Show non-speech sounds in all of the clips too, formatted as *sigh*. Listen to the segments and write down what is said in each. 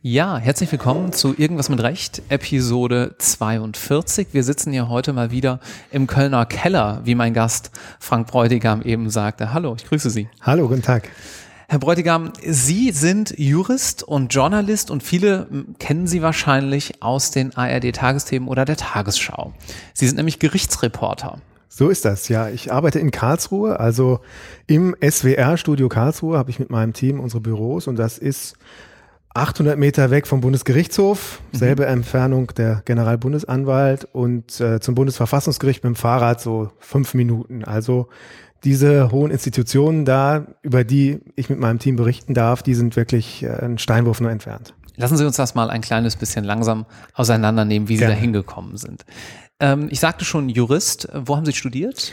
Ja, herzlich willkommen zu Irgendwas mit Recht, Episode 42. Wir sitzen hier heute mal wieder im Kölner Keller, wie mein Gast Frank Bräutigam eben sagte. Hallo, ich grüße Sie. Hallo, guten Tag. Herr Bräutigam, Sie sind Jurist und Journalist und viele kennen Sie wahrscheinlich aus den ARD-Tagesthemen oder der Tagesschau. Sie sind nämlich Gerichtsreporter. So ist das, ja. Ich arbeite in Karlsruhe, also im SWR-Studio Karlsruhe habe ich mit meinem Team unsere Büros und das ist 800 Meter weg vom Bundesgerichtshof, mhm. selbe Entfernung der Generalbundesanwalt und äh, zum Bundesverfassungsgericht mit dem Fahrrad so fünf Minuten. Also diese hohen Institutionen da, über die ich mit meinem Team berichten darf, die sind wirklich äh, ein Steinwurf nur entfernt. Lassen Sie uns das mal ein kleines bisschen langsam auseinandernehmen, wie Sie Gerne. da hingekommen sind. Ähm, ich sagte schon Jurist. Wo haben Sie studiert?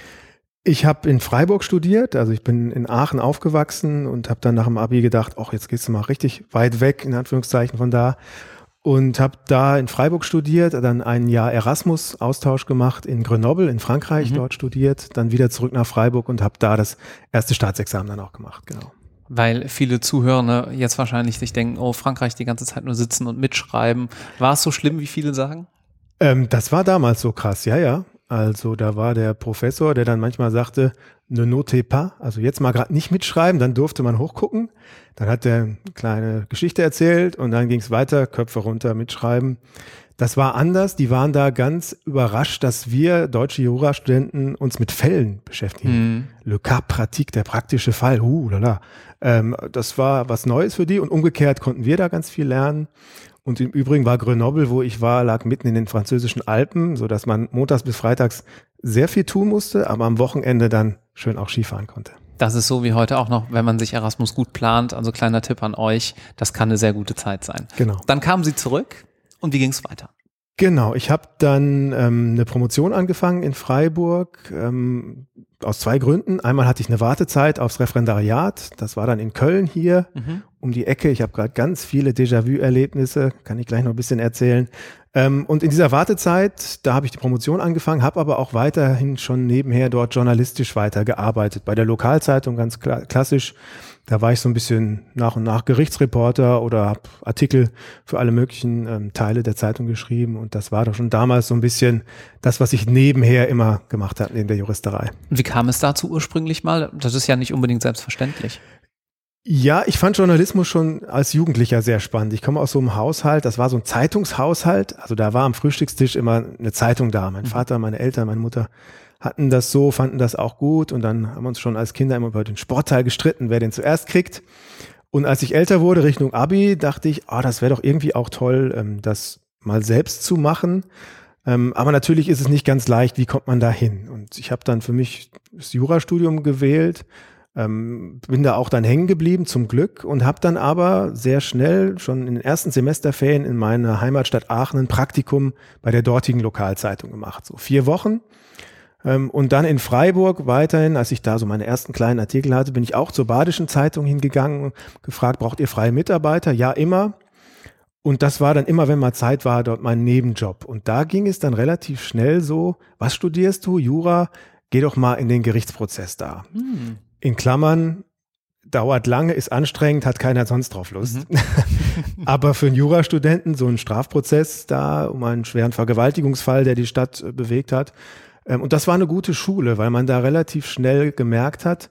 Ich habe in Freiburg studiert, also ich bin in Aachen aufgewachsen und habe dann nach dem Abi gedacht, ach, jetzt gehst du mal richtig weit weg, in Anführungszeichen von da. Und habe da in Freiburg studiert, dann ein Jahr Erasmus-Austausch gemacht in Grenoble in Frankreich, mhm. dort studiert, dann wieder zurück nach Freiburg und habe da das erste Staatsexamen dann auch gemacht, genau. Weil viele Zuhörende jetzt wahrscheinlich sich denken, oh, Frankreich die ganze Zeit nur sitzen und mitschreiben. War es so schlimm, wie viele sagen? Ähm, das war damals so krass, ja, ja. Also da war der Professor, der dann manchmal sagte, ne note pas, also jetzt mal gerade nicht mitschreiben, dann durfte man hochgucken. Dann hat er eine kleine Geschichte erzählt und dann ging es weiter, Köpfe runter, mitschreiben. Das war anders. Die waren da ganz überrascht, dass wir deutsche Jurastudenten uns mit Fällen beschäftigen. Mhm. Le cas pratique, der praktische Fall. Uh, lala. Ähm, das war was Neues für die und umgekehrt konnten wir da ganz viel lernen. Und im Übrigen war Grenoble, wo ich war, lag mitten in den französischen Alpen, so dass man montags bis freitags sehr viel tun musste, aber am Wochenende dann schön auch Skifahren konnte. Das ist so wie heute auch noch, wenn man sich Erasmus gut plant. Also kleiner Tipp an euch, das kann eine sehr gute Zeit sein. Genau. Dann kamen Sie zurück und wie ging es weiter? Genau, ich habe dann ähm, eine Promotion angefangen in Freiburg ähm, aus zwei Gründen. Einmal hatte ich eine Wartezeit aufs Referendariat, das war dann in Köln hier mhm. um die Ecke. Ich habe gerade ganz viele Déjà-vu-Erlebnisse, kann ich gleich noch ein bisschen erzählen. Ähm, und in dieser Wartezeit, da habe ich die Promotion angefangen, habe aber auch weiterhin schon nebenher dort journalistisch weitergearbeitet. Bei der Lokalzeitung ganz kla klassisch da war ich so ein bisschen nach und nach Gerichtsreporter oder habe Artikel für alle möglichen ähm, Teile der Zeitung geschrieben. Und das war doch schon damals so ein bisschen das, was ich nebenher immer gemacht habe, neben der Juristerei. Und wie kam es dazu ursprünglich mal? Das ist ja nicht unbedingt selbstverständlich. Ja, ich fand Journalismus schon als Jugendlicher sehr spannend. Ich komme aus so einem Haushalt, das war so ein Zeitungshaushalt. Also da war am Frühstückstisch immer eine Zeitung da. Mein mhm. Vater, meine Eltern, meine Mutter hatten das so, fanden das auch gut und dann haben wir uns schon als Kinder immer über den Sportteil gestritten, wer den zuerst kriegt. Und als ich älter wurde, Richtung Abi, dachte ich, oh, das wäre doch irgendwie auch toll, ähm, das mal selbst zu machen. Ähm, aber natürlich ist es nicht ganz leicht, wie kommt man da hin? Und ich habe dann für mich das Jurastudium gewählt, ähm, bin da auch dann hängen geblieben, zum Glück, und habe dann aber sehr schnell, schon in den ersten Semesterferien in meiner Heimatstadt Aachen, ein Praktikum bei der dortigen Lokalzeitung gemacht. So vier Wochen und dann in Freiburg weiterhin, als ich da so meine ersten kleinen Artikel hatte, bin ich auch zur Badischen Zeitung hingegangen, gefragt, braucht ihr freie Mitarbeiter? Ja, immer. Und das war dann immer, wenn mal Zeit war, dort mein Nebenjob. Und da ging es dann relativ schnell so, was studierst du? Jura? Geh doch mal in den Gerichtsprozess da. Hm. In Klammern, dauert lange, ist anstrengend, hat keiner sonst drauf Lust. Mhm. *laughs* Aber für einen Jurastudenten so ein Strafprozess da um einen schweren Vergewaltigungsfall, der die Stadt äh, bewegt hat, ähm, und das war eine gute Schule, weil man da relativ schnell gemerkt hat,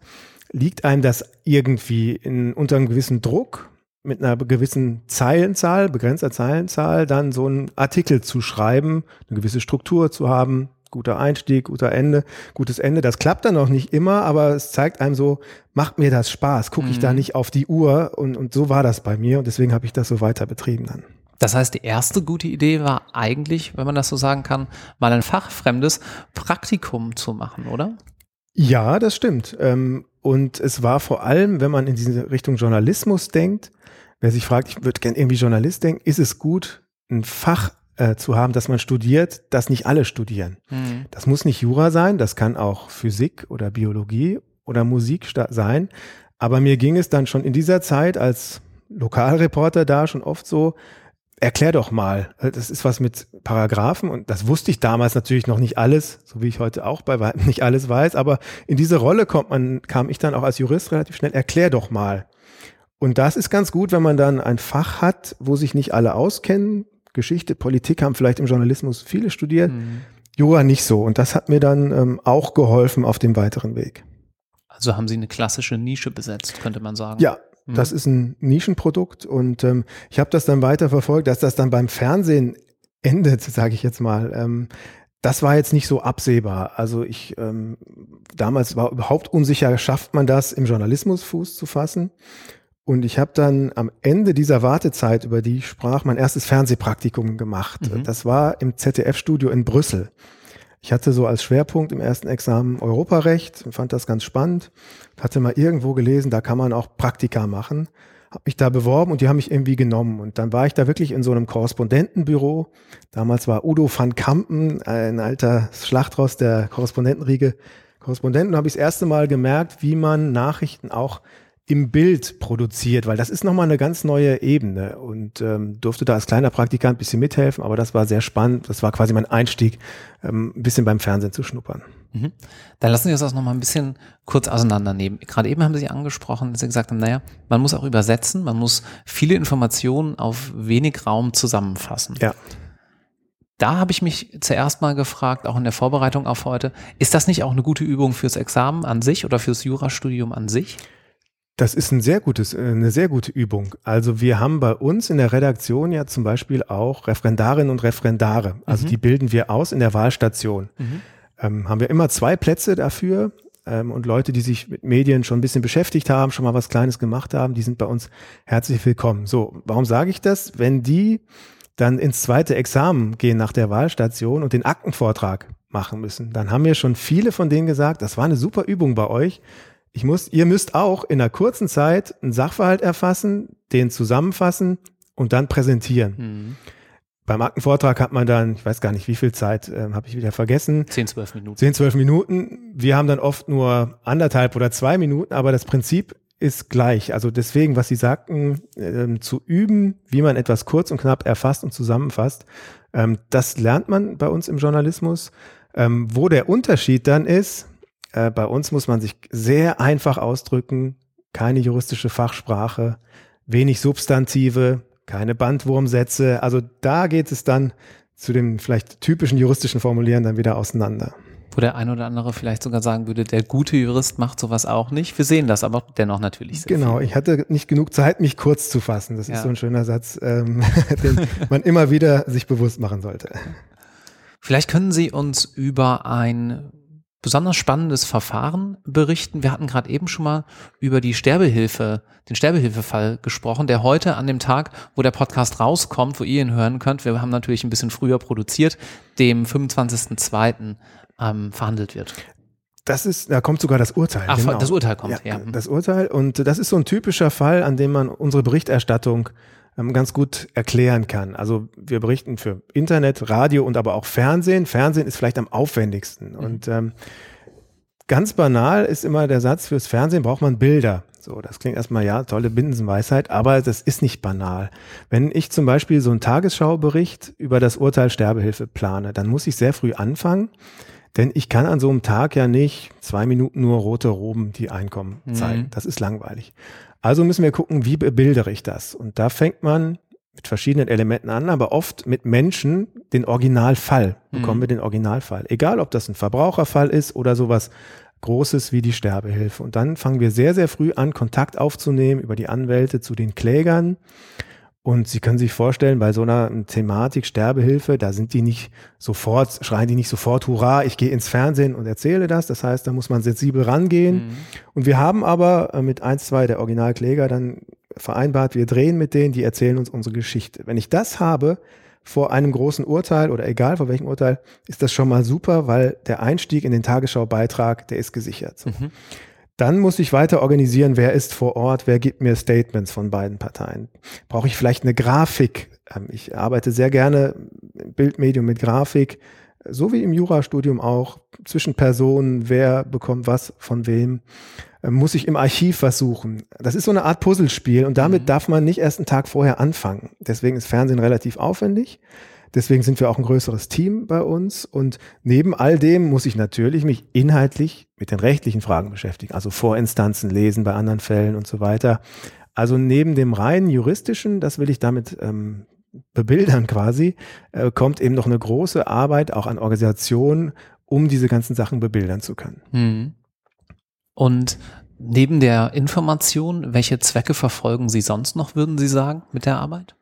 liegt einem das irgendwie in, unter einem gewissen Druck, mit einer gewissen Zeilenzahl, begrenzter Zeilenzahl, dann so einen Artikel zu schreiben, eine gewisse Struktur zu haben, guter Einstieg, guter Ende, gutes Ende. Das klappt dann auch nicht immer, aber es zeigt einem so, macht mir das Spaß, gucke ich mhm. da nicht auf die Uhr und, und so war das bei mir und deswegen habe ich das so weiter betrieben dann. Das heißt, die erste gute Idee war eigentlich, wenn man das so sagen kann, mal ein fachfremdes Praktikum zu machen, oder? Ja, das stimmt. Ähm, und es war vor allem, wenn man in diese Richtung Journalismus denkt, wer sich fragt, ich würde gerne irgendwie Journalist denken, ist es gut, ein Fach äh, zu haben, das man studiert, das nicht alle studieren. Mhm. Das muss nicht Jura sein, das kann auch Physik oder Biologie oder Musik sein. Aber mir ging es dann schon in dieser Zeit als Lokalreporter da schon oft so, erklär doch mal. Äh, das ist was mit Paragraphen und das wusste ich damals natürlich noch nicht alles, so wie ich heute auch bei weitem nicht alles weiß, aber in diese Rolle kommt man, kam ich dann auch als Jurist relativ schnell, erklär doch mal. Und das ist ganz gut, wenn man dann ein Fach hat, wo sich nicht alle auskennen. Geschichte, Politik haben vielleicht im Journalismus viele studiert, mhm. Jura nicht so. Und das hat mir dann ähm, auch geholfen auf dem weiteren Weg. Also haben Sie eine klassische Nische besetzt, könnte man sagen. Ja, Mhm. Das ist ein Nischenprodukt und ähm, ich habe das dann weiter verfolgt, dass das dann beim Fernsehen endet, sage ich jetzt mal. Ähm, das war jetzt nicht so absehbar. Also ich ähm, damals war überhaupt unsicher, schafft man das im Journalismus Fuß zu fassen? Und ich habe dann am Ende dieser Wartezeit, über die ich sprach, mein erstes Fernsehpraktikum gemacht. Mhm. Das war im ZDF-Studio in Brüssel. Ich hatte so als Schwerpunkt im ersten Examen Europarecht und fand das ganz spannend. Hatte mal irgendwo gelesen, da kann man auch Praktika machen. Hab mich da beworben und die haben mich irgendwie genommen. Und dann war ich da wirklich in so einem Korrespondentenbüro. Damals war Udo van Kampen, ein alter Schlachtross der Korrespondentenriege, Korrespondenten. habe ich das erste Mal gemerkt, wie man Nachrichten auch im Bild produziert, weil das ist nochmal eine ganz neue Ebene und ähm, durfte da als kleiner Praktikant ein bisschen mithelfen, aber das war sehr spannend. Das war quasi mein Einstieg, ähm, ein bisschen beim Fernsehen zu schnuppern. Mhm. Dann lassen Sie uns das nochmal ein bisschen kurz auseinandernehmen. Gerade eben haben Sie angesprochen, dass Sie gesagt haben, naja, man muss auch übersetzen, man muss viele Informationen auf wenig Raum zusammenfassen. Ja. Da habe ich mich zuerst mal gefragt, auch in der Vorbereitung auf heute, ist das nicht auch eine gute Übung fürs Examen an sich oder fürs Jurastudium an sich? Das ist ein sehr gutes, äh, eine sehr gute Übung. Also wir haben bei uns in der Redaktion ja zum Beispiel auch Referendarinnen und Referendare. Also mhm. die bilden wir aus in der Wahlstation. Mhm. Ähm, haben wir immer zwei Plätze dafür. Ähm, und Leute, die sich mit Medien schon ein bisschen beschäftigt haben, schon mal was Kleines gemacht haben, die sind bei uns herzlich willkommen. So, warum sage ich das? Wenn die dann ins zweite Examen gehen nach der Wahlstation und den Aktenvortrag machen müssen, dann haben mir schon viele von denen gesagt, das war eine super Übung bei euch ich muss, ihr müsst auch in einer kurzen Zeit einen Sachverhalt erfassen, den zusammenfassen und dann präsentieren. Mhm. Beim Aktenvortrag hat man dann, ich weiß gar nicht, wie viel Zeit, äh, habe ich wieder vergessen. 10, 12 Minuten. 10, 12 Minuten. Wir haben dann oft nur anderthalb oder zwei Minuten, aber das Prinzip ist gleich. Also deswegen, was Sie sagten, äh, zu üben, wie man etwas kurz und knapp erfasst und zusammenfasst, ähm, das lernt man bei uns im Journalismus. Ähm, wo der Unterschied dann ist, äh, bei uns muss man sich sehr einfach ausdrücken, keine juristische Fachsprache, wenig Substantive, keine Bandwurmsätze. Also da geht es dann zu dem vielleicht typischen juristischen Formulieren dann wieder auseinander. Wo der ein oder andere vielleicht sogar sagen würde, der gute Jurist macht sowas auch nicht. Wir sehen das aber dennoch natürlich sehr Genau, viel. ich hatte nicht genug Zeit, mich kurz zu fassen. Das ja. ist so ein schöner Satz, ähm, *laughs* den man immer wieder sich bewusst machen sollte. Vielleicht können Sie uns über ein besonders spannendes Verfahren berichten. Wir hatten gerade eben schon mal über die Sterbehilfe, den Sterbehilfefall gesprochen, der heute an dem Tag, wo der Podcast rauskommt, wo ihr ihn hören könnt, wir haben natürlich ein bisschen früher produziert, dem 25.02. Ähm, verhandelt wird. Das ist, da kommt sogar das Urteil. Ach, genau. das Urteil kommt, ja, ja. Das Urteil und das ist so ein typischer Fall, an dem man unsere Berichterstattung ganz gut erklären kann. Also wir berichten für Internet, Radio und aber auch Fernsehen. Fernsehen ist vielleicht am aufwendigsten. Mhm. Und ähm, ganz banal ist immer der Satz, fürs Fernsehen braucht man Bilder. So, das klingt erstmal, ja, tolle Binsenweisheit, aber das ist nicht banal. Wenn ich zum Beispiel so einen Tagesschaubericht über das Urteil Sterbehilfe plane, dann muss ich sehr früh anfangen, denn ich kann an so einem Tag ja nicht zwei Minuten nur rote Roben, die Einkommen zeigen. Mhm. Das ist langweilig. Also müssen wir gucken, wie bebildere ich das? Und da fängt man mit verschiedenen Elementen an, aber oft mit Menschen den Originalfall. Bekommen mhm. wir den Originalfall. Egal, ob das ein Verbraucherfall ist oder sowas Großes wie die Sterbehilfe. Und dann fangen wir sehr, sehr früh an, Kontakt aufzunehmen über die Anwälte zu den Klägern und Sie können sich vorstellen, bei so einer Thematik Sterbehilfe, da sind die nicht sofort, schreien die nicht sofort, hurra, ich gehe ins Fernsehen und erzähle das. Das heißt, da muss man sensibel rangehen. Mhm. Und wir haben aber äh, mit eins, zwei der Originalkläger dann vereinbart, wir drehen mit denen, die erzählen uns unsere Geschichte. Wenn ich das habe, vor einem großen Urteil oder egal vor welchem Urteil, ist das schon mal super, weil der Einstieg in den Tagesschau-Beitrag, der ist gesichert. Mhm. Dann muss ich weiter organisieren, wer ist vor Ort, wer gibt mir Statements von beiden Parteien. Brauche ich vielleicht eine Grafik? Ähm, ich arbeite sehr gerne im Bildmedium mit Grafik. so wie im Jurastudium auch, zwischen Personen, wer bekommt was von wem, äh, muss ich im Archiv was suchen. Das ist so eine Art Puzzlespiel und damit mhm. darf man nicht erst einen Tag vorher anfangen. Deswegen ist Fernsehen relativ aufwendig. Deswegen sind wir auch ein größeres Team bei uns. Und neben all dem muss ich natürlich mich inhaltlich mit den rechtlichen Fragen beschäftigen, also Vorinstanzen lesen bei anderen Fällen und so weiter. Also neben dem rein juristischen, das will ich damit ähm, bebildern quasi, äh, kommt eben noch eine große Arbeit auch an Organisationen, um diese ganzen Sachen bebildern zu können. Mhm. Und neben der Information, welche Zwecke verfolgen Sie sonst noch, würden Sie sagen, mit der Arbeit?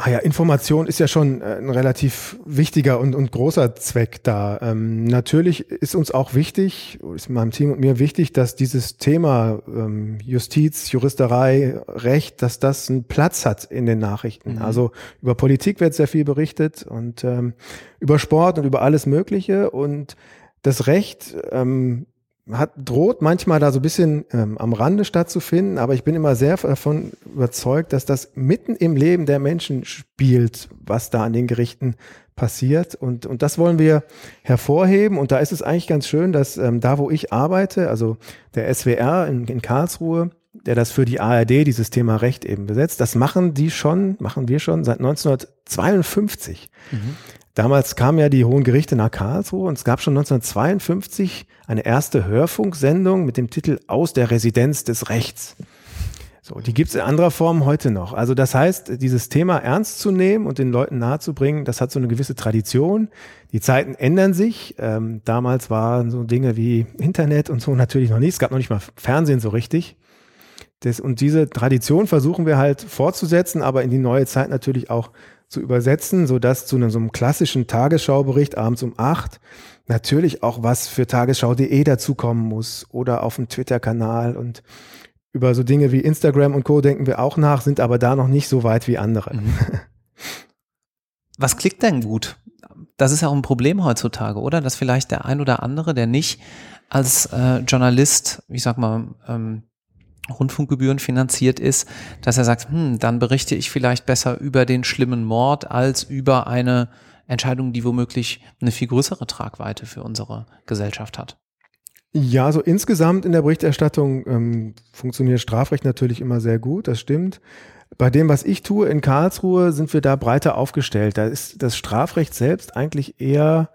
Ah ja, Information ist ja schon äh, ein relativ wichtiger und, und großer Zweck da. Ähm, natürlich ist uns auch wichtig, ist meinem Team und mir wichtig, dass dieses Thema ähm, Justiz, Juristerei, Recht, dass das einen Platz hat in den Nachrichten. Mhm. Also über Politik wird sehr viel berichtet und ähm, über Sport und über alles Mögliche und das Recht ähm, hat, droht manchmal da so ein bisschen ähm, am Rande stattzufinden, aber ich bin immer sehr davon überzeugt, dass das mitten im Leben der Menschen spielt, was da an den Gerichten passiert. Und, und das wollen wir hervorheben. Und da ist es eigentlich ganz schön, dass ähm, da, wo ich arbeite, also der SWR in, in Karlsruhe, der das für die ARD, dieses Thema Recht eben besetzt, das machen die schon, machen wir schon seit 1952. Mhm. Damals kamen ja die Hohen Gerichte nach Karlsruhe und es gab schon 1952 eine erste Hörfunksendung mit dem Titel Aus der Residenz des Rechts. So, die gibt es in anderer Form heute noch. Also das heißt, dieses Thema ernst zu nehmen und den Leuten nahezubringen, das hat so eine gewisse Tradition. Die Zeiten ändern sich. Ähm, damals waren so Dinge wie Internet und so natürlich noch nicht. Es gab noch nicht mal Fernsehen so richtig. Das, und diese Tradition versuchen wir halt fortzusetzen, aber in die neue Zeit natürlich auch zu übersetzen, so dass zu einem, so einem klassischen Tagesschaubericht abends um acht natürlich auch was für tagesschau.de dazukommen muss oder auf dem Twitter-Kanal und über so Dinge wie Instagram und Co. denken wir auch nach, sind aber da noch nicht so weit wie andere. Mhm. *laughs* Was klickt denn gut? Das ist ja auch ein Problem heutzutage, oder? Dass vielleicht der ein oder andere, der nicht als äh, Journalist, ich sag mal, ähm, Rundfunkgebühren finanziert ist, dass er sagt, hm, dann berichte ich vielleicht besser über den schlimmen Mord als über eine Entscheidung, die womöglich eine viel größere Tragweite für unsere Gesellschaft hat. Ja, so insgesamt in der Berichterstattung ähm, funktioniert Strafrecht natürlich immer sehr gut, das stimmt. Bei dem, was ich tue in Karlsruhe, sind wir da breiter aufgestellt. Da ist das Strafrecht selbst eigentlich eher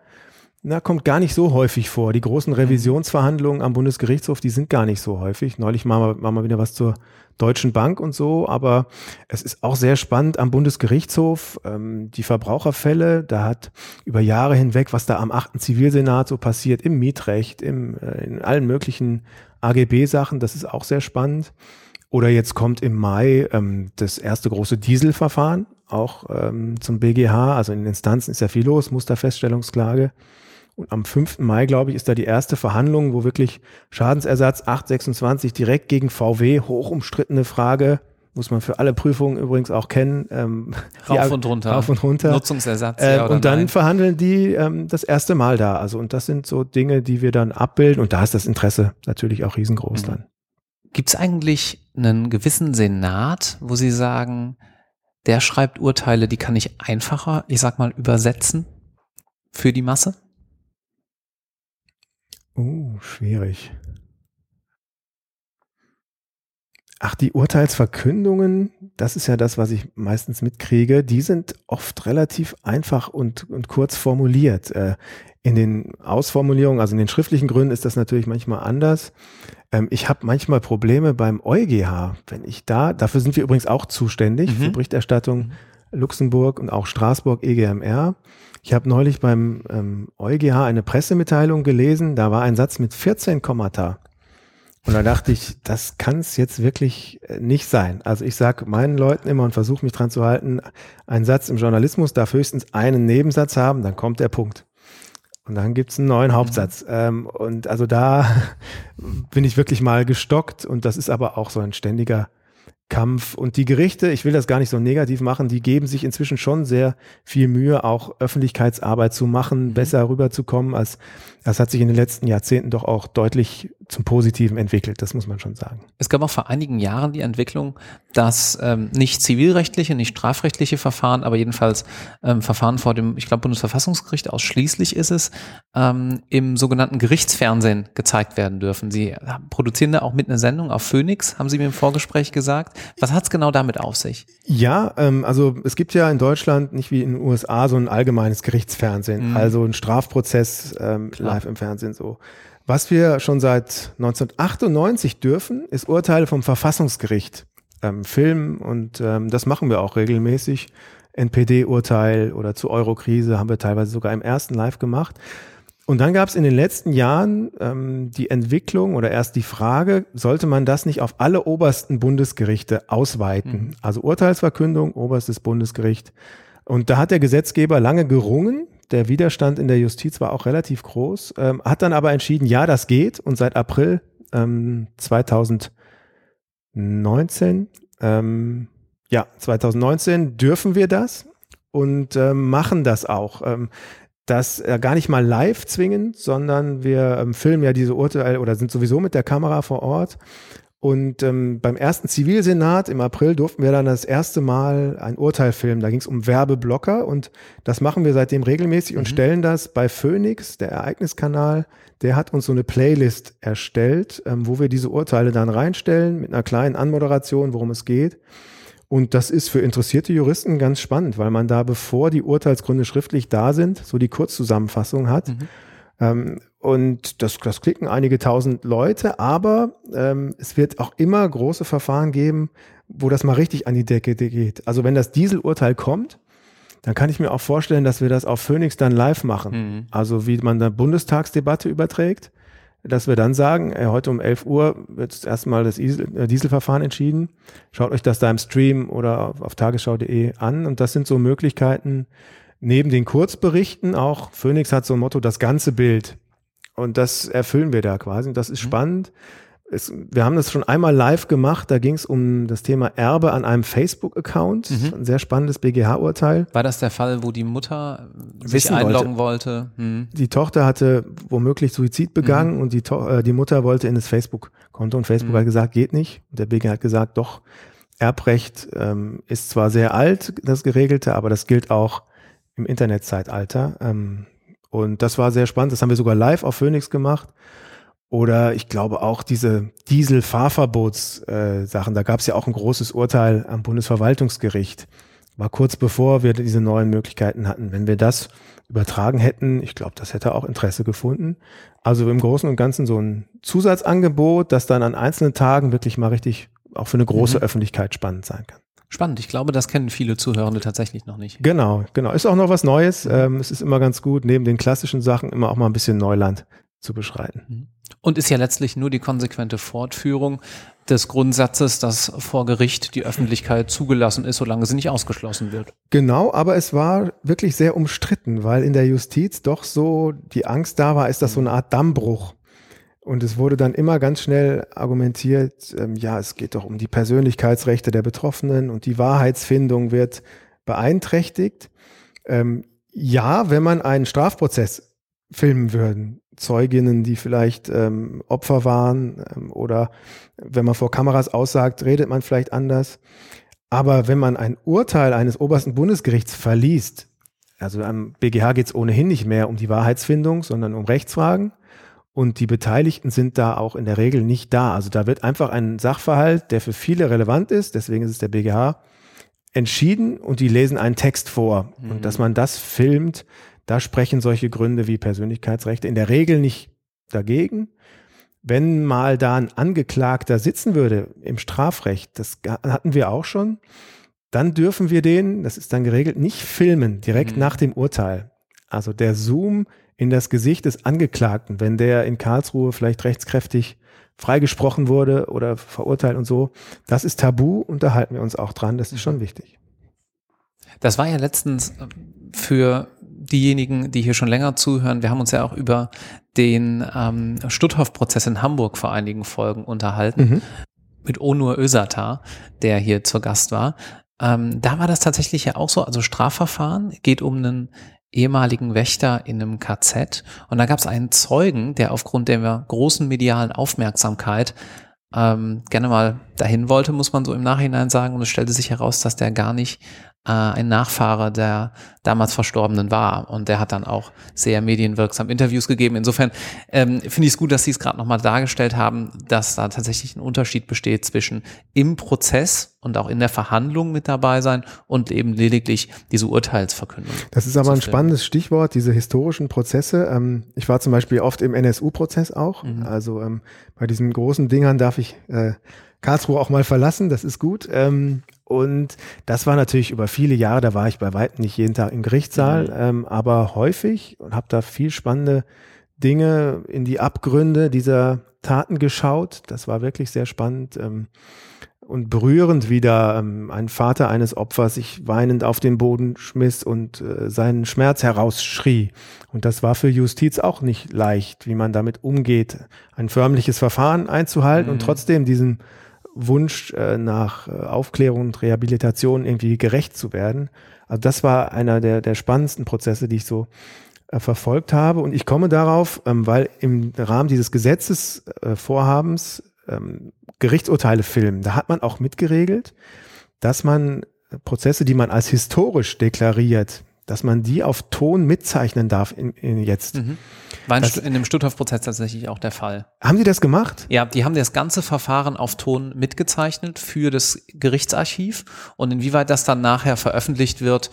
na, kommt gar nicht so häufig vor. Die großen mhm. Revisionsverhandlungen am Bundesgerichtshof, die sind gar nicht so häufig. Neulich machen wir, machen wir wieder was zur Deutschen Bank und so, aber es ist auch sehr spannend am Bundesgerichtshof, ähm, die Verbraucherfälle, da hat über Jahre hinweg, was da am 8. Zivilsenat so passiert, im Mietrecht, im, äh, in allen möglichen AGB-Sachen, das ist auch sehr spannend. Oder jetzt kommt im Mai ähm, das erste große Dieselverfahren, auch ähm, zum BGH, also in den Instanzen ist ja viel los, Musterfeststellungsklage. Und am 5. Mai, glaube ich, ist da die erste Verhandlung, wo wirklich Schadensersatz 826 direkt gegen VW, hoch umstrittene Frage, muss man für alle Prüfungen übrigens auch kennen. Ähm, rauf und runter. Rauf und runter. Nutzungsersatz. Äh, ja und dann nein. verhandeln die ähm, das erste Mal da. Also und das sind so Dinge, die wir dann abbilden. Und da ist das Interesse natürlich auch riesengroß mhm. dann. Gibt es eigentlich einen gewissen Senat, wo Sie sagen, der schreibt Urteile, die kann ich einfacher, ich sag mal, übersetzen für die Masse? Oh, schwierig. Ach, die Urteilsverkündungen, das ist ja das, was ich meistens mitkriege, die sind oft relativ einfach und, und kurz formuliert. Äh, in den Ausformulierungen, also in den schriftlichen Gründen ist das natürlich manchmal anders. Ähm, ich habe manchmal Probleme beim EuGH, wenn ich da, dafür sind wir übrigens auch zuständig, mhm. für Berichterstattung mhm. Luxemburg und auch Straßburg EGMR. Ich habe neulich beim ähm, EuGH eine Pressemitteilung gelesen, da war ein Satz mit 14 Kommata. Und da dachte ich, das kann es jetzt wirklich äh, nicht sein. Also ich sage meinen Leuten immer und versuche mich dran zu halten, ein Satz im Journalismus darf höchstens einen Nebensatz haben, dann kommt der Punkt. Und dann gibt's einen neuen Hauptsatz. Ähm, und also da *laughs* bin ich wirklich mal gestockt und das ist aber auch so ein ständiger Kampf. Und die Gerichte, ich will das gar nicht so negativ machen, die geben sich inzwischen schon sehr viel Mühe, auch Öffentlichkeitsarbeit zu machen, mhm. besser rüberzukommen, als das hat sich in den letzten Jahrzehnten doch auch deutlich zum Positiven entwickelt, das muss man schon sagen. Es gab auch vor einigen Jahren die Entwicklung, dass ähm, nicht zivilrechtliche, nicht strafrechtliche Verfahren, aber jedenfalls ähm, Verfahren vor dem, ich glaube, Bundesverfassungsgericht ausschließlich ist es, ähm, im sogenannten Gerichtsfernsehen gezeigt werden dürfen. Sie produzieren da auch mit einer Sendung auf Phoenix, haben Sie mir im Vorgespräch gesagt. Was hat es genau damit auf sich? Ja, ähm, also es gibt ja in Deutschland nicht wie in den USA so ein allgemeines Gerichtsfernsehen, mhm. also ein Strafprozess ähm, live im Fernsehen so. Was wir schon seit 1998 dürfen, ist Urteile vom Verfassungsgericht ähm, filmen und ähm, das machen wir auch regelmäßig. NPD-Urteil oder zu Eurokrise haben wir teilweise sogar im ersten Live gemacht. Und dann gab es in den letzten Jahren ähm, die Entwicklung oder erst die Frage, sollte man das nicht auf alle obersten Bundesgerichte ausweiten? Mhm. Also Urteilsverkündung, oberstes Bundesgericht. Und da hat der Gesetzgeber lange gerungen der Widerstand in der Justiz war auch relativ groß, ähm, hat dann aber entschieden, ja, das geht. Und seit April ähm, 2019, ähm, ja, 2019 dürfen wir das und ähm, machen das auch. Ähm, das äh, gar nicht mal live zwingend, sondern wir ähm, filmen ja diese Urteile oder sind sowieso mit der Kamera vor Ort und ähm, beim ersten Zivilsenat im April durften wir dann das erste Mal ein Urteil filmen. Da ging es um Werbeblocker und das machen wir seitdem regelmäßig und mhm. stellen das bei Phoenix, der Ereigniskanal. Der hat uns so eine Playlist erstellt, ähm, wo wir diese Urteile dann reinstellen mit einer kleinen Anmoderation, worum es geht. Und das ist für interessierte Juristen ganz spannend, weil man da, bevor die Urteilsgründe schriftlich da sind, so die Kurzzusammenfassung hat. Mhm. Und das, das klicken einige tausend Leute, aber ähm, es wird auch immer große Verfahren geben, wo das mal richtig an die Decke geht. Also wenn das Dieselurteil kommt, dann kann ich mir auch vorstellen, dass wir das auf Phoenix dann live machen. Mhm. Also wie man dann Bundestagsdebatte überträgt, dass wir dann sagen, äh, heute um 11 Uhr wird erstmal das äh, Dieselverfahren entschieden. Schaut euch das da im Stream oder auf, auf tagesschau.de an. Und das sind so Möglichkeiten, neben den Kurzberichten auch, Phoenix hat so ein Motto, das ganze Bild. Und das erfüllen wir da quasi. Und das ist mhm. spannend. Es, wir haben das schon einmal live gemacht. Da ging es um das Thema Erbe an einem Facebook-Account. Mhm. Ein sehr spannendes BGH-Urteil. War das der Fall, wo die Mutter sich Wissen einloggen wollte? wollte? Mhm. Die Tochter hatte womöglich Suizid begangen mhm. und die, äh, die Mutter wollte in das Facebook-Konto und Facebook mhm. hat gesagt, geht nicht. Und der BGH hat gesagt, doch, Erbrecht ähm, ist zwar sehr alt, das Geregelte, aber das gilt auch im Internetzeitalter. Ähm, und das war sehr spannend. Das haben wir sogar live auf Phoenix gemacht. Oder ich glaube auch diese Diesel-Fahrverbots-Sachen. Äh, da gab es ja auch ein großes Urteil am Bundesverwaltungsgericht. War kurz bevor wir diese neuen Möglichkeiten hatten. Wenn wir das übertragen hätten, ich glaube, das hätte auch Interesse gefunden. Also im Großen und Ganzen so ein Zusatzangebot, das dann an einzelnen Tagen wirklich mal richtig auch für eine große mhm. Öffentlichkeit spannend sein kann. Spannend. Ich glaube, das kennen viele Zuhörende tatsächlich noch nicht. Genau, genau. Ist auch noch was Neues. Ähm, es ist immer ganz gut, neben den klassischen Sachen immer auch mal ein bisschen Neuland zu beschreiten. Mhm. Und ist ja letztlich nur die konsequente Fortführung des Grundsatzes, dass vor Gericht die Öffentlichkeit zugelassen ist, solange sie nicht ausgeschlossen wird. Genau, aber es war wirklich sehr umstritten, weil in der Justiz doch so die Angst da war, ist das so eine Art Dammbruch. Und es wurde dann immer ganz schnell argumentiert, ähm, ja, es geht doch um die Persönlichkeitsrechte der Betroffenen und die Wahrheitsfindung wird beeinträchtigt. Ähm, ja, wenn man einen Strafprozess filmen würden, Zeuginnen, die vielleicht ähm, Opfer waren ähm, oder wenn man vor Kameras aussagt, redet man vielleicht anders. Aber wenn man ein Urteil eines obersten Bundesgerichts verliest, also am BGH geht es ohnehin nicht mehr um die Wahrheitsfindung, sondern um Rechtsfragen und die Beteiligten sind da auch in der Regel nicht da. Also da wird einfach ein Sachverhalt, der für viele relevant ist, deswegen ist es der BGH, entschieden und die lesen einen Text vor. Mhm. Und dass man das filmt, da sprechen solche Gründe wie Persönlichkeitsrechte in der Regel nicht dagegen. Wenn mal da ein Angeklagter sitzen würde im Strafrecht, das hatten wir auch schon, dann dürfen wir den, das ist dann geregelt, nicht filmen direkt mhm. nach dem Urteil. Also der Zoom in das Gesicht des Angeklagten, wenn der in Karlsruhe vielleicht rechtskräftig freigesprochen wurde oder verurteilt und so, das ist tabu und da halten wir uns auch dran, das ist schon wichtig. Das war ja letztens äh, für diejenigen, die hier schon länger zuhören, wir haben uns ja auch über den ähm, Stutthof-Prozess in Hamburg vor einigen Folgen unterhalten mhm. mit Onur Özatar, der hier zur Gast war. Ähm, da war das tatsächlich ja auch so, also Strafverfahren geht um einen ehemaligen Wächter in einem KZ. Und da gab es einen Zeugen, der aufgrund der großen medialen Aufmerksamkeit ähm, gerne mal dahin wollte, muss man so im Nachhinein sagen. Und es stellte sich heraus, dass der gar nicht äh, ein Nachfahre der damals Verstorbenen war. Und der hat dann auch sehr medienwirksam Interviews gegeben. Insofern ähm, finde ich es gut, dass Sie es gerade nochmal dargestellt haben, dass da tatsächlich ein Unterschied besteht zwischen im Prozess und auch in der Verhandlung mit dabei sein und eben lediglich diese Urteilsverkündung. Das ist aber ein spannendes Stichwort, diese historischen Prozesse. Ähm, ich war zum Beispiel oft im NSU-Prozess auch. Mhm. Also ähm, bei diesen großen Dingern darf ich äh, Karlsruhe auch mal verlassen, das ist gut. Ähm, und das war natürlich über viele Jahre, da war ich bei weitem nicht jeden Tag im Gerichtssaal, mhm. ähm, aber häufig und habe da viel spannende Dinge in die Abgründe dieser Taten geschaut. Das war wirklich sehr spannend ähm, und berührend, wie da ähm, ein Vater eines Opfers sich weinend auf den Boden schmiss und äh, seinen Schmerz herausschrie. Und das war für Justiz auch nicht leicht, wie man damit umgeht, ein förmliches Verfahren einzuhalten mhm. und trotzdem diesen Wunsch äh, nach äh, Aufklärung und Rehabilitation irgendwie gerecht zu werden. Also das war einer der, der spannendsten Prozesse, die ich so äh, verfolgt habe. Und ich komme darauf, ähm, weil im Rahmen dieses Gesetzesvorhabens ähm, Gerichtsurteile filmen, da hat man auch mitgeregelt, dass man Prozesse, die man als historisch deklariert, dass man die auf Ton mitzeichnen darf in, in jetzt. Mhm. War in, das, in dem Stutthof-Prozess tatsächlich auch der Fall. Haben Sie das gemacht? Ja, die haben das ganze Verfahren auf Ton mitgezeichnet für das Gerichtsarchiv und inwieweit das dann nachher veröffentlicht wird,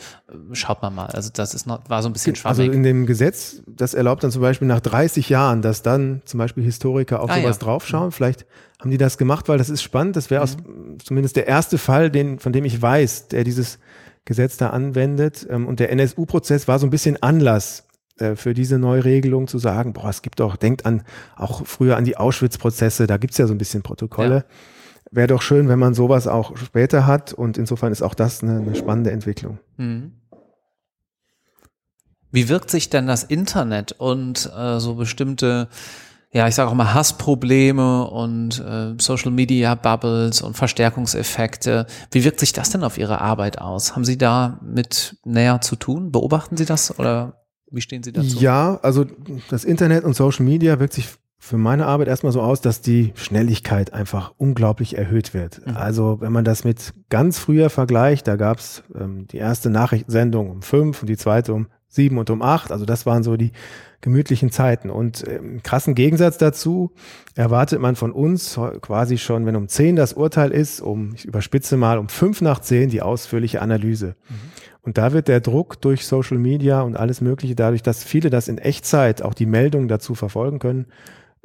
schaut man mal. Also das ist noch, war so ein bisschen schwammig. Also in dem Gesetz, das erlaubt dann zum Beispiel nach 30 Jahren, dass dann zum Beispiel Historiker auf ah, sowas ja. draufschauen. Vielleicht haben die das gemacht, weil das ist spannend. Das wäre mhm. zumindest der erste Fall, den, von dem ich weiß, der dieses Gesetz da anwendet. Ähm, und der NSU-Prozess war so ein bisschen Anlass äh, für diese Neuregelung zu sagen, boah, es gibt doch, denkt an auch früher an die Auschwitz-Prozesse, da gibt's ja so ein bisschen Protokolle. Ja. Wäre doch schön, wenn man sowas auch später hat und insofern ist auch das eine, eine spannende Entwicklung. Mhm. Wie wirkt sich denn das Internet und äh, so bestimmte ja, ich sage auch mal Hassprobleme und äh, Social Media Bubbles und Verstärkungseffekte. Wie wirkt sich das denn auf Ihre Arbeit aus? Haben Sie da mit näher zu tun? Beobachten Sie das oder wie stehen Sie dazu? Ja, also das Internet und Social Media wirkt sich für meine Arbeit erstmal so aus, dass die Schnelligkeit einfach unglaublich erhöht wird. Mhm. Also wenn man das mit ganz früher vergleicht, da gab's ähm, die erste Nachrichtensendung um fünf und die zweite um sieben und um acht. Also das waren so die gemütlichen Zeiten. Und im krassen Gegensatz dazu erwartet man von uns quasi schon, wenn um zehn das Urteil ist, um, ich überspitze mal, um fünf nach zehn die ausführliche Analyse. Mhm. Und da wird der Druck durch Social Media und alles Mögliche, dadurch, dass viele das in Echtzeit auch die Meldungen dazu verfolgen können,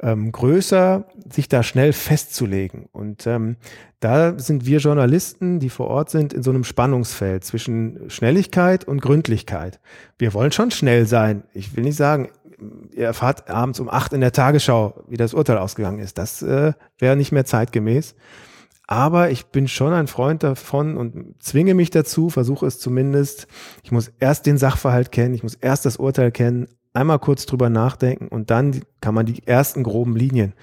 ähm, größer, sich da schnell festzulegen. Und ähm, da sind wir Journalisten, die vor Ort sind, in so einem Spannungsfeld zwischen Schnelligkeit und Gründlichkeit. Wir wollen schon schnell sein. Ich will nicht sagen, ihr erfahrt abends um acht in der Tagesschau, wie das Urteil ausgegangen ist. Das äh, wäre nicht mehr zeitgemäß. Aber ich bin schon ein Freund davon und zwinge mich dazu, versuche es zumindest. Ich muss erst den Sachverhalt kennen, ich muss erst das Urteil kennen, einmal kurz drüber nachdenken und dann kann man die ersten groben Linien.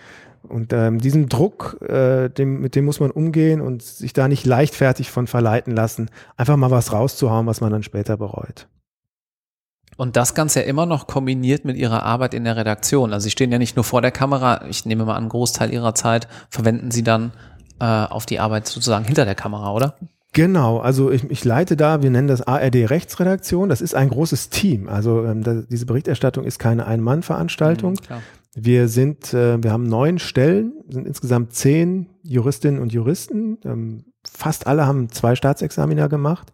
Und ähm, diesen Druck, äh, dem, mit dem muss man umgehen und sich da nicht leichtfertig von verleiten lassen, einfach mal was rauszuhauen, was man dann später bereut. Und das Ganze ja immer noch kombiniert mit Ihrer Arbeit in der Redaktion. Also Sie stehen ja nicht nur vor der Kamera, ich nehme mal einen Großteil Ihrer Zeit verwenden Sie dann äh, auf die Arbeit sozusagen hinter der Kamera, oder? Genau, also ich, ich leite da, wir nennen das ARD Rechtsredaktion. Das ist ein großes Team. Also ähm, da, diese Berichterstattung ist keine Ein-Mann-Veranstaltung. Mhm, wir sind, äh, wir haben neun Stellen, sind insgesamt zehn Juristinnen und Juristen. Ähm, fast alle haben zwei Staatsexaminer gemacht.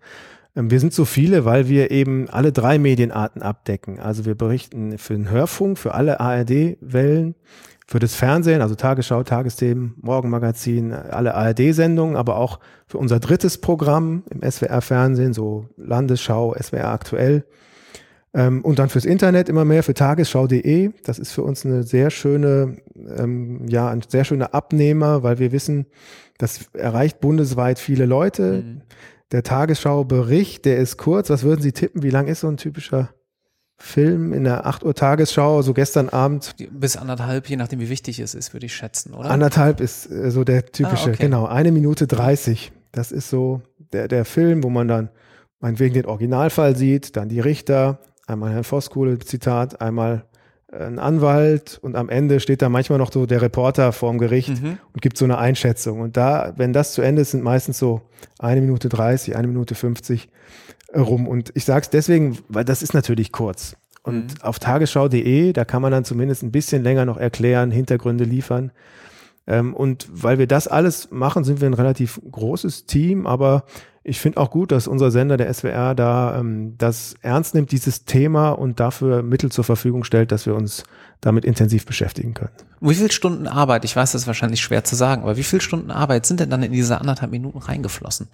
Ähm, wir sind so viele, weil wir eben alle drei Medienarten abdecken. Also wir berichten für den Hörfunk, für alle ARD-Wellen, für das Fernsehen, also Tagesschau, Tagesthemen, Morgenmagazin, alle ARD-Sendungen, aber auch für unser drittes Programm im SWR-Fernsehen, so Landesschau, SWR aktuell. Ähm, und dann fürs Internet immer mehr für tagesschau.de. Das ist für uns eine sehr schöne, ähm, ja, ein sehr schöner Abnehmer, weil wir wissen, das erreicht bundesweit viele Leute. Mhm. Der Tagesschau-Bericht, der ist kurz. Was würden Sie tippen? Wie lang ist so ein typischer Film in der 8 Uhr Tagesschau, so gestern Abend. Bis anderthalb, je nachdem wie wichtig es ist, würde ich schätzen, oder? Anderthalb ist äh, so der typische, ah, okay. genau, eine Minute 30. Das ist so der, der Film, wo man dann meinetwegen den Originalfall sieht, dann die Richter, einmal Herrn Voskuhle, Zitat, einmal ein Anwalt und am Ende steht da manchmal noch so der Reporter vorm Gericht mhm. und gibt so eine Einschätzung. Und da, wenn das zu Ende ist, sind meistens so eine Minute 30, eine Minute 50 rum. Und ich sage es deswegen, weil das ist natürlich kurz. Und mhm. auf tagesschau.de, da kann man dann zumindest ein bisschen länger noch erklären, Hintergründe liefern. Ähm, und weil wir das alles machen, sind wir ein relativ großes Team, aber ich finde auch gut, dass unser Sender, der SWR, da ähm, das ernst nimmt, dieses Thema und dafür Mittel zur Verfügung stellt, dass wir uns damit intensiv beschäftigen können. Wie viele Stunden Arbeit, ich weiß, das ist wahrscheinlich schwer zu sagen, aber wie viele Stunden Arbeit sind denn dann in diese anderthalb Minuten reingeflossen?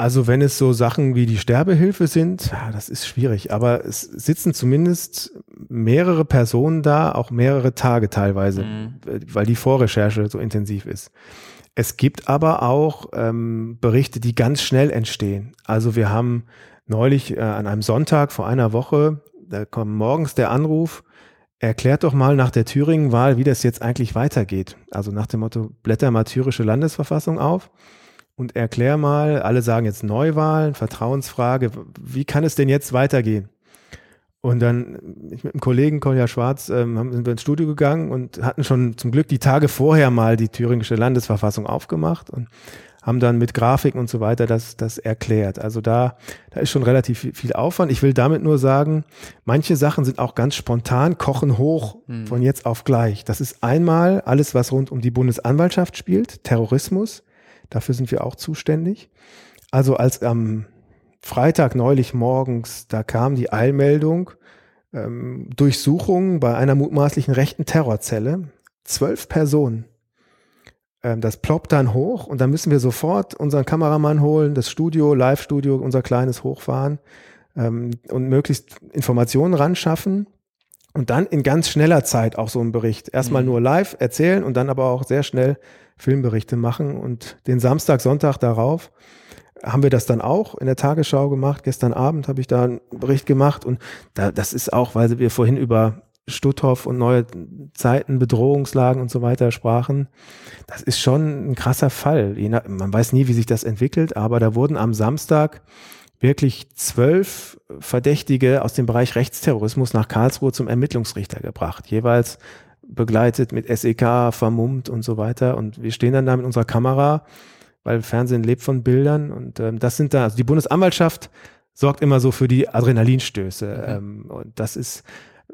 Also wenn es so Sachen wie die Sterbehilfe sind, ja, das ist schwierig, aber es sitzen zumindest mehrere Personen da, auch mehrere Tage teilweise, mhm. weil die Vorrecherche so intensiv ist. Es gibt aber auch ähm, Berichte, die ganz schnell entstehen. Also wir haben neulich äh, an einem Sonntag vor einer Woche, da kommt morgens der Anruf, erklärt doch mal nach der Thüringen-Wahl, wie das jetzt eigentlich weitergeht. Also nach dem Motto, blätter mal thürische Landesverfassung auf und erklär mal, alle sagen jetzt Neuwahlen, Vertrauensfrage, wie kann es denn jetzt weitergehen? Und dann ich mit dem Kollegen Kolja Schwarz ähm, haben, sind wir ins Studio gegangen und hatten schon zum Glück die Tage vorher mal die thüringische Landesverfassung aufgemacht und haben dann mit Grafiken und so weiter das, das erklärt. Also da, da ist schon relativ viel Aufwand. Ich will damit nur sagen, manche Sachen sind auch ganz spontan, kochen hoch mhm. von jetzt auf gleich. Das ist einmal alles, was rund um die Bundesanwaltschaft spielt, Terrorismus. Dafür sind wir auch zuständig. Also als am Freitag neulich morgens, da kam die Eilmeldung, ähm, Durchsuchung bei einer mutmaßlichen rechten Terrorzelle. Zwölf Personen. Ähm, das ploppt dann hoch und dann müssen wir sofort unseren Kameramann holen, das Studio, Live-Studio, unser kleines hochfahren ähm, und möglichst Informationen ran schaffen. Und dann in ganz schneller Zeit auch so einen Bericht. Erstmal mhm. nur live erzählen und dann aber auch sehr schnell Filmberichte machen. Und den Samstag, Sonntag darauf haben wir das dann auch in der Tagesschau gemacht. Gestern Abend habe ich da einen Bericht gemacht und da, das ist auch, weil wir vorhin über Stutthof und neue Zeiten, Bedrohungslagen und so weiter sprachen. Das ist schon ein krasser Fall. Man weiß nie, wie sich das entwickelt, aber da wurden am Samstag wirklich zwölf Verdächtige aus dem Bereich Rechtsterrorismus nach Karlsruhe zum Ermittlungsrichter gebracht. Jeweils begleitet mit SEK, vermummt und so weiter. Und wir stehen dann da mit unserer Kamera weil Fernsehen lebt von Bildern und ähm, das sind da, also die Bundesanwaltschaft sorgt immer so für die Adrenalinstöße. Mhm. Ähm, und das ist,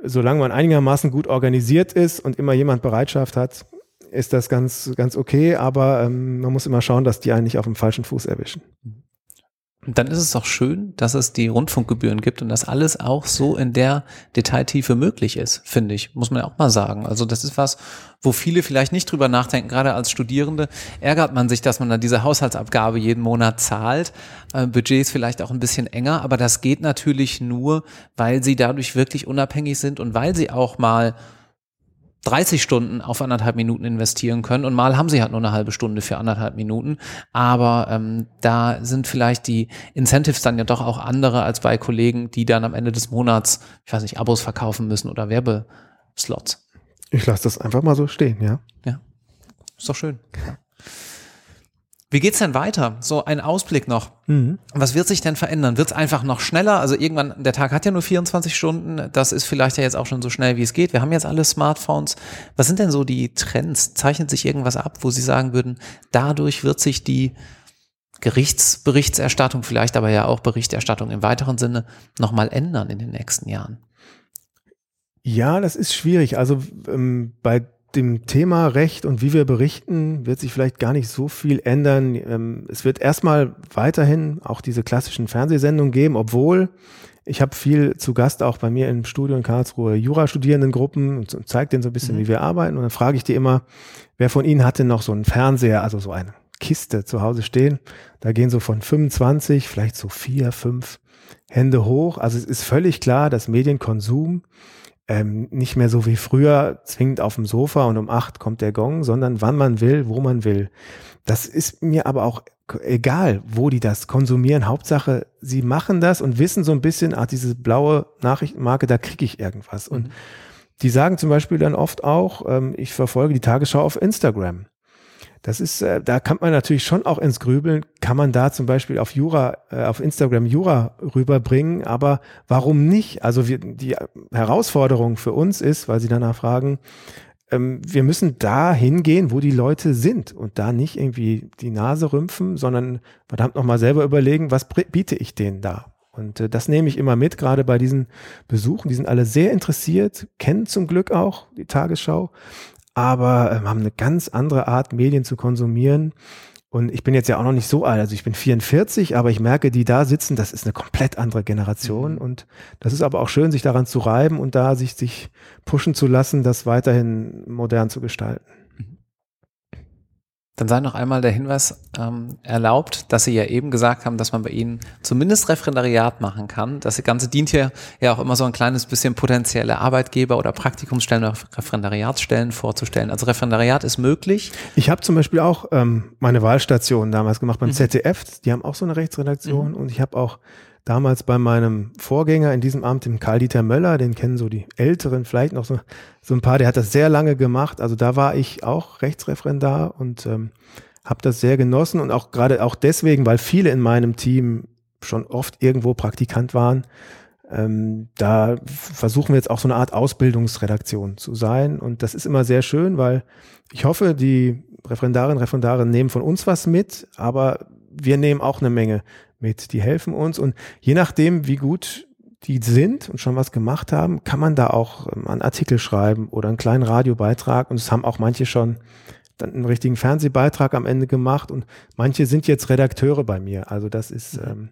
solange man einigermaßen gut organisiert ist und immer jemand Bereitschaft hat, ist das ganz, ganz okay, aber ähm, man muss immer schauen, dass die einen nicht auf dem falschen Fuß erwischen. Mhm. Und dann ist es auch schön, dass es die Rundfunkgebühren gibt und dass alles auch so in der Detailtiefe möglich ist, finde ich, muss man ja auch mal sagen. Also das ist was, wo viele vielleicht nicht drüber nachdenken, gerade als Studierende ärgert man sich, dass man dann diese Haushaltsabgabe jeden Monat zahlt. Äh, Budget ist vielleicht auch ein bisschen enger, aber das geht natürlich nur, weil sie dadurch wirklich unabhängig sind und weil sie auch mal 30 Stunden auf anderthalb Minuten investieren können und mal haben sie halt nur eine halbe Stunde für anderthalb Minuten. Aber ähm, da sind vielleicht die Incentives dann ja doch auch andere als bei Kollegen, die dann am Ende des Monats, ich weiß nicht, Abos verkaufen müssen oder Werbeslots. Ich lasse das einfach mal so stehen, ja. Ja, ist doch schön. Ja. Wie geht's denn weiter? So ein Ausblick noch. Mhm. Was wird sich denn verändern? Wird es einfach noch schneller? Also irgendwann, der Tag hat ja nur 24 Stunden. Das ist vielleicht ja jetzt auch schon so schnell, wie es geht. Wir haben jetzt alle Smartphones. Was sind denn so die Trends? Zeichnet sich irgendwas ab, wo Sie sagen würden, dadurch wird sich die Gerichtsberichterstattung, vielleicht aber ja auch Berichterstattung im weiteren Sinne, nochmal ändern in den nächsten Jahren? Ja, das ist schwierig. Also ähm, bei dem Thema Recht und wie wir berichten, wird sich vielleicht gar nicht so viel ändern. Ähm, es wird erstmal weiterhin auch diese klassischen Fernsehsendungen geben, obwohl ich habe viel zu Gast auch bei mir im Studio in Karlsruhe Jurastudierendengruppen und zeige denen so ein bisschen, mhm. wie wir arbeiten. Und dann frage ich die immer, wer von Ihnen hatte noch so einen Fernseher, also so eine Kiste zu Hause stehen? Da gehen so von 25, vielleicht so vier, fünf Hände hoch. Also es ist völlig klar, dass Medienkonsum ähm, nicht mehr so wie früher zwingend auf dem Sofa und um acht kommt der Gong, sondern wann man will, wo man will. Das ist mir aber auch egal, wo die das konsumieren. Hauptsache, sie machen das und wissen so ein bisschen, ah, diese blaue Nachrichtenmarke, da kriege ich irgendwas. Und mhm. die sagen zum Beispiel dann oft auch, ähm, ich verfolge die Tagesschau auf Instagram. Das ist, äh, da kann man natürlich schon auch ins Grübeln, kann man da zum Beispiel auf Jura, äh, auf Instagram Jura rüberbringen, aber warum nicht? Also wir, die Herausforderung für uns ist, weil Sie danach fragen, ähm, wir müssen da hingehen, wo die Leute sind und da nicht irgendwie die Nase rümpfen, sondern verdammt nochmal selber überlegen, was biete ich denen da? Und äh, das nehme ich immer mit, gerade bei diesen Besuchen. Die sind alle sehr interessiert, kennen zum Glück auch die Tagesschau, aber ähm, haben eine ganz andere Art, Medien zu konsumieren. Und ich bin jetzt ja auch noch nicht so alt, also ich bin 44, aber ich merke, die da sitzen, das ist eine komplett andere Generation. Mhm. Und das ist aber auch schön, sich daran zu reiben und da sich, sich pushen zu lassen, das weiterhin modern zu gestalten. Dann sei noch einmal der Hinweis ähm, erlaubt, dass Sie ja eben gesagt haben, dass man bei Ihnen zumindest Referendariat machen kann. Das Ganze dient hier ja auch immer so ein kleines bisschen potenzielle Arbeitgeber oder Praktikumsstellen oder Referendariatsstellen vorzustellen. Also Referendariat ist möglich. Ich habe zum Beispiel auch ähm, meine Wahlstation damals gemacht beim mhm. ZDF. Die haben auch so eine Rechtsredaktion mhm. und ich habe auch damals bei meinem Vorgänger in diesem Amt, dem Karl-Dieter Möller, den kennen so die Älteren, vielleicht noch so, so ein paar, der hat das sehr lange gemacht. Also da war ich auch Rechtsreferendar und ähm, habe das sehr genossen und auch gerade auch deswegen, weil viele in meinem Team schon oft irgendwo Praktikant waren. Ähm, da versuchen wir jetzt auch so eine Art Ausbildungsredaktion zu sein. Und das ist immer sehr schön, weil ich hoffe, die Referendarinnen und Referendare nehmen von uns was mit, aber wir nehmen auch eine Menge mit. Die helfen uns und je nachdem, wie gut die sind und schon was gemacht haben, kann man da auch ähm, einen Artikel schreiben oder einen kleinen Radiobeitrag und es haben auch manche schon dann einen richtigen Fernsehbeitrag am Ende gemacht und manche sind jetzt Redakteure bei mir. Also das ist ähm,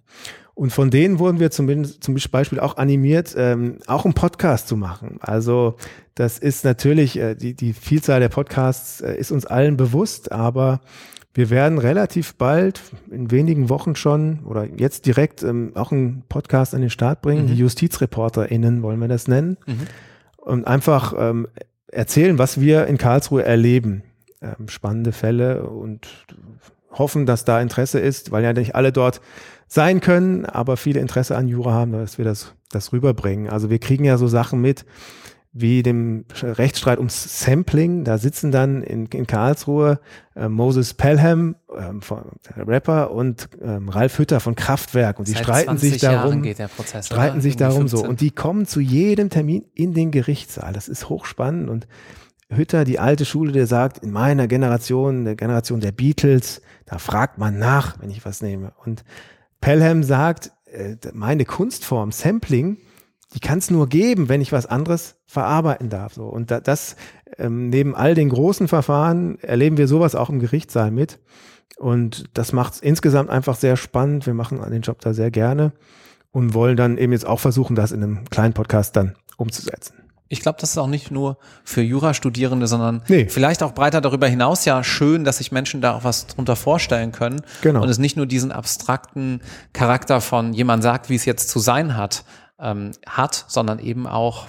und von denen wurden wir zumindest zum Beispiel auch animiert, ähm, auch einen Podcast zu machen. Also das ist natürlich äh, die die Vielzahl der Podcasts äh, ist uns allen bewusst, aber wir werden relativ bald, in wenigen Wochen schon oder jetzt direkt ähm, auch einen Podcast an den Start bringen. Mhm. Die JustizreporterInnen wollen wir das nennen. Mhm. Und einfach ähm, erzählen, was wir in Karlsruhe erleben. Ähm, spannende Fälle und hoffen, dass da Interesse ist, weil ja nicht alle dort sein können, aber viele Interesse an Jura haben, dass wir das, das rüberbringen. Also wir kriegen ja so Sachen mit, wie dem Rechtsstreit ums Sampling. Da sitzen dann in, in Karlsruhe äh, Moses Pelham, ähm, von, Rapper, und ähm, Ralf Hütter von Kraftwerk. Und die streiten sich darum, Prozess, streiten sich darum so. Und die kommen zu jedem Termin in den Gerichtssaal. Das ist hochspannend. Und Hütter, die alte Schule, der sagt, in meiner Generation, der Generation der Beatles, da fragt man nach, wenn ich was nehme. Und Pelham sagt, äh, meine Kunstform, Sampling, die kann es nur geben, wenn ich was anderes verarbeiten darf. So. Und da, das ähm, neben all den großen Verfahren erleben wir sowas auch im Gerichtssaal mit. Und das macht es insgesamt einfach sehr spannend. Wir machen den Job da sehr gerne und wollen dann eben jetzt auch versuchen, das in einem kleinen Podcast dann umzusetzen. Ich glaube, das ist auch nicht nur für Jurastudierende, sondern nee. vielleicht auch breiter darüber hinaus ja schön, dass sich Menschen da auch was drunter vorstellen können. Genau. Und es nicht nur diesen abstrakten Charakter von jemand sagt, wie es jetzt zu sein hat, ähm, hat, sondern eben auch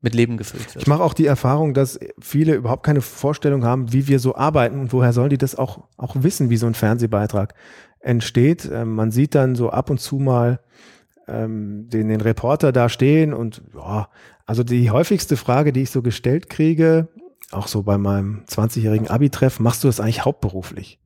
mit Leben gefüllt wird. Ich mache auch die Erfahrung, dass viele überhaupt keine Vorstellung haben, wie wir so arbeiten und woher sollen die das auch, auch wissen, wie so ein Fernsehbeitrag entsteht. Ähm, man sieht dann so ab und zu mal ähm, den, den Reporter da stehen und ja, also die häufigste Frage, die ich so gestellt kriege, auch so bei meinem 20-jährigen Abi-Treff, machst du das eigentlich hauptberuflich?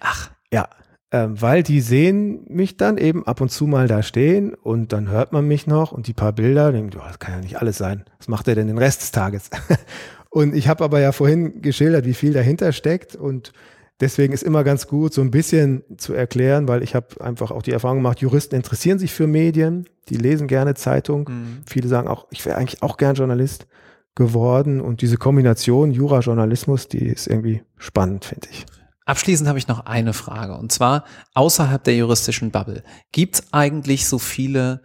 Ach. Ja, ähm, weil die sehen mich dann eben ab und zu mal da stehen und dann hört man mich noch und die paar Bilder, denken, oh, das kann ja nicht alles sein. Was macht er denn den Rest des Tages? *laughs* und ich habe aber ja vorhin geschildert, wie viel dahinter steckt und deswegen ist immer ganz gut, so ein bisschen zu erklären, weil ich habe einfach auch die Erfahrung gemacht, Juristen interessieren sich für Medien, die lesen gerne Zeitung. Mhm. Viele sagen auch, ich wäre eigentlich auch gern Journalist geworden und diese Kombination Jura-Journalismus, die ist irgendwie spannend, finde ich. Abschließend habe ich noch eine Frage und zwar außerhalb der juristischen Bubble. Gibt es eigentlich so viele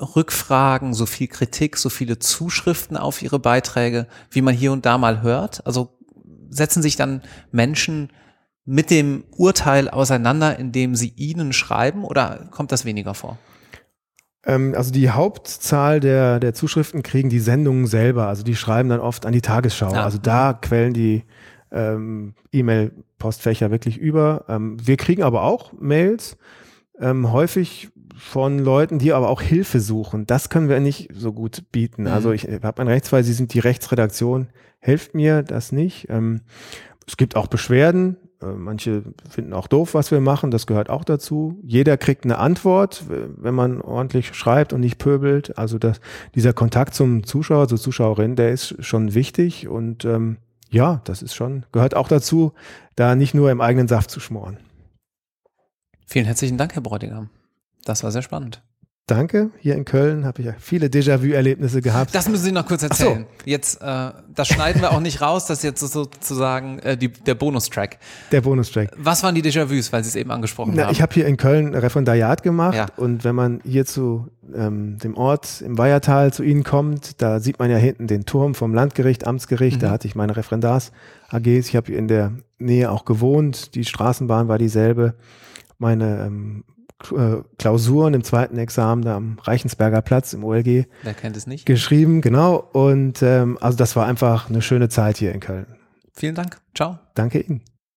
Rückfragen, so viel Kritik, so viele Zuschriften auf Ihre Beiträge, wie man hier und da mal hört? Also setzen sich dann Menschen mit dem Urteil auseinander, indem sie Ihnen schreiben oder kommt das weniger vor? Ähm, also die Hauptzahl der, der Zuschriften kriegen die Sendungen selber. Also die schreiben dann oft an die Tagesschau. Ja. Also da quellen die ähm, E-Mail-Postfächer wirklich über. Ähm, wir kriegen aber auch Mails, ähm, häufig von Leuten, die aber auch Hilfe suchen. Das können wir nicht so gut bieten. Mhm. Also ich habe einen Rechtsfall, Sie sind die Rechtsredaktion, helft mir das nicht. Ähm, es gibt auch Beschwerden. Äh, manche finden auch doof, was wir machen. Das gehört auch dazu. Jeder kriegt eine Antwort, wenn man ordentlich schreibt und nicht pöbelt. Also das, dieser Kontakt zum Zuschauer, zur Zuschauerin, der ist schon wichtig. Und ähm, ja, das ist schon, gehört auch dazu, da nicht nur im eigenen Saft zu schmoren. Vielen herzlichen Dank, Herr Bräutigam. Das war sehr spannend. Danke. Hier in Köln habe ich ja viele Déjà-vu-Erlebnisse gehabt. Das müssen Sie noch kurz erzählen. So. Jetzt, äh, das schneiden wir auch nicht raus, das ist jetzt sozusagen äh, die, der Bonustrack. Der Bonustrack. Was waren die Déjà-vus, weil Sie es eben angesprochen Na, haben? Ich habe hier in Köln Referendariat gemacht ja. und wenn man hier zu ähm, dem Ort im Weihertal zu Ihnen kommt, da sieht man ja hinten den Turm vom Landgericht, Amtsgericht, mhm. da hatte ich meine Referendars-AGs. Ich habe in der Nähe auch gewohnt, die Straßenbahn war dieselbe. Meine ähm, äh, Klausuren im zweiten Examen da am Reichensberger Platz im OLG. Wer kennt es nicht? Geschrieben, genau. Und ähm, also das war einfach eine schöne Zeit hier in Köln. Vielen Dank. Ciao. Danke Ihnen.